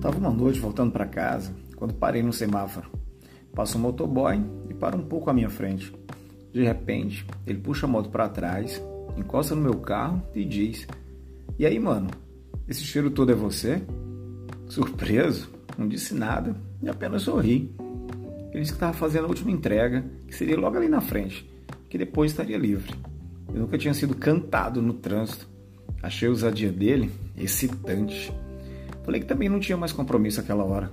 Tava uma noite voltando para casa quando parei no semáforo. Passa um motoboy e para um pouco à minha frente. De repente, ele puxa a moto para trás, encosta no meu carro e diz: E aí, mano, esse cheiro todo é você? Surpreso, não disse nada e apenas sorri. Ele disse que estava fazendo a última entrega, que seria logo ali na frente, que depois estaria livre. Eu nunca tinha sido cantado no trânsito. Achei a ousadia dele excitante. Falei que também não tinha mais compromisso aquela hora.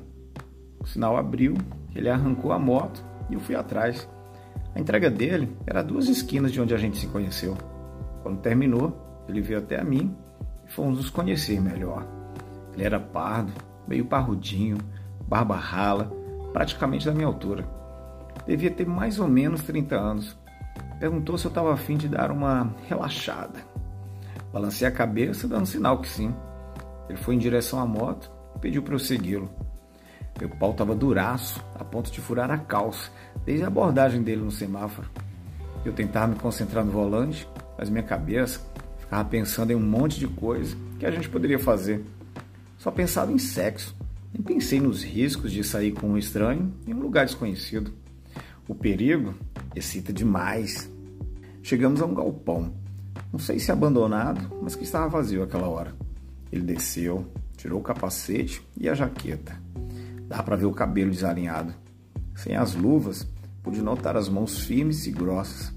O sinal abriu, ele arrancou a moto e eu fui atrás. A entrega dele era duas esquinas de onde a gente se conheceu. Quando terminou, ele veio até a mim e fomos nos conhecer melhor. Ele era pardo, meio parrudinho, barba rala, praticamente da minha altura. Devia ter mais ou menos 30 anos. Perguntou se eu estava afim de dar uma relaxada. Balancei a cabeça, dando sinal que sim. Ele foi em direção à moto e pediu para eu segui-lo. Meu pau estava duraço, a ponto de furar a calça, desde a abordagem dele no semáforo. Eu tentava me concentrar no volante, mas minha cabeça ficava pensando em um monte de coisa que a gente poderia fazer. Só pensava em sexo. Nem pensei nos riscos de sair com um estranho em um lugar desconhecido. O perigo excita demais. Chegamos a um galpão. Não sei se abandonado, mas que estava vazio aquela hora. Ele desceu, tirou o capacete e a jaqueta. Dá para ver o cabelo desalinhado. Sem as luvas, pude notar as mãos firmes e grossas.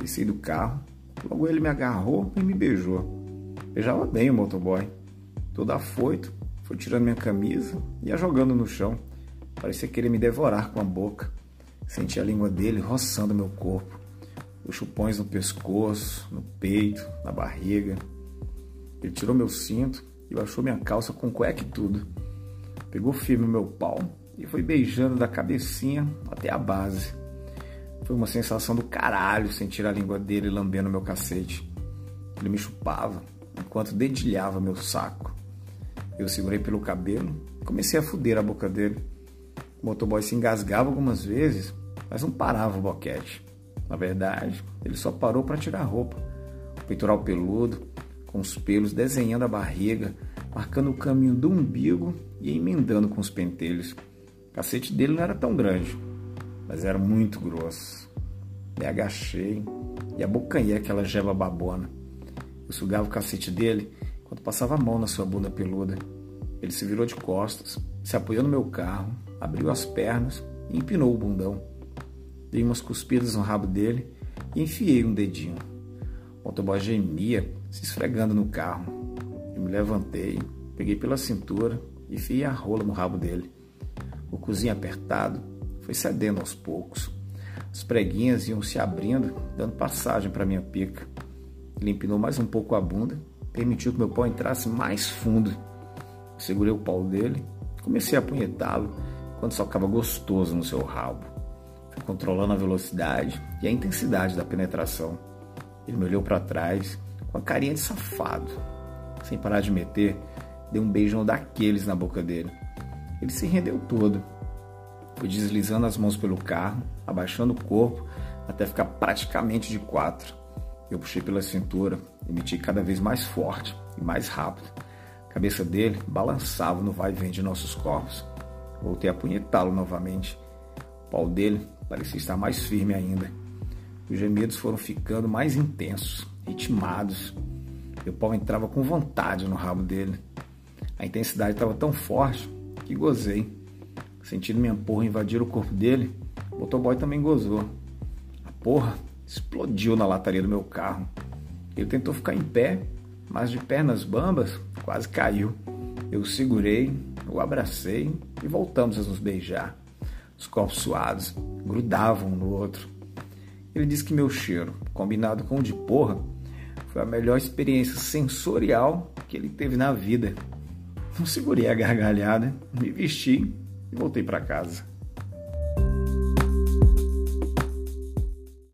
Desci do carro, logo ele me agarrou e me beijou. Beijava bem o motoboy. Todo afoito, foi tirando minha camisa e a jogando no chão. Parecia querer me devorar com a boca. Senti a língua dele roçando meu corpo. Os chupões no pescoço, no peito, na barriga. Ele tirou meu cinto e baixou minha calça com cueca e tudo. Pegou firme o meu pau e foi beijando da cabecinha até a base. Foi uma sensação do caralho sentir a língua dele lambendo meu cacete. Ele me chupava enquanto dedilhava meu saco. Eu segurei pelo cabelo e comecei a fuder a boca dele. O motoboy se engasgava algumas vezes, mas não parava o boquete. Na verdade, ele só parou para tirar a roupa. O peitoral peludo, com os pelos desenhando a barriga, marcando o caminho do umbigo e emendando com os pentelhos. O cacete dele não era tão grande, mas era muito grosso. Me agachei e abocanhei aquela geba babona. Eu sugava o cacete dele quando passava a mão na sua bunda peluda. Ele se virou de costas, se apoiou no meu carro, abriu as pernas e empinou o bundão. Dei umas cuspidas no rabo dele e enfiei um dedinho. Motoboy gemia, se esfregando no carro. Eu me levantei, peguei pela cintura e enfiei a rola no rabo dele. O cozinho apertado foi cedendo aos poucos. As preguinhas iam se abrindo, dando passagem para minha pica. Ele empinou mais um pouco a bunda, permitiu que meu pau entrasse mais fundo. Segurei o pau dele, comecei a apunhetá-lo quando socava gostoso no seu rabo controlando a velocidade e a intensidade da penetração. Ele me olhou para trás com a carinha de safado. Sem parar de meter, dei um beijão daqueles na boca dele. Ele se rendeu todo. Fui deslizando as mãos pelo carro, abaixando o corpo até ficar praticamente de quatro. Eu puxei pela cintura e meti cada vez mais forte e mais rápido. A cabeça dele balançava no vai e vem de nossos corpos. Voltei a punhetá-lo novamente. O pau dele parecia estar mais firme ainda. Os gemidos foram ficando mais intensos, ritmados. Meu pau entrava com vontade no rabo dele. A intensidade estava tão forte que gozei. Sentindo minha porra invadir o corpo dele, o motoboy também gozou. A porra explodiu na lataria do meu carro. Ele tentou ficar em pé, mas de pernas bambas quase caiu. Eu o segurei, o abracei e voltamos a nos beijar. Os corpos suados grudavam um no outro. Ele disse que meu cheiro, combinado com o de porra, foi a melhor experiência sensorial que ele teve na vida. Não segurei a gargalhada, me vesti e voltei para casa.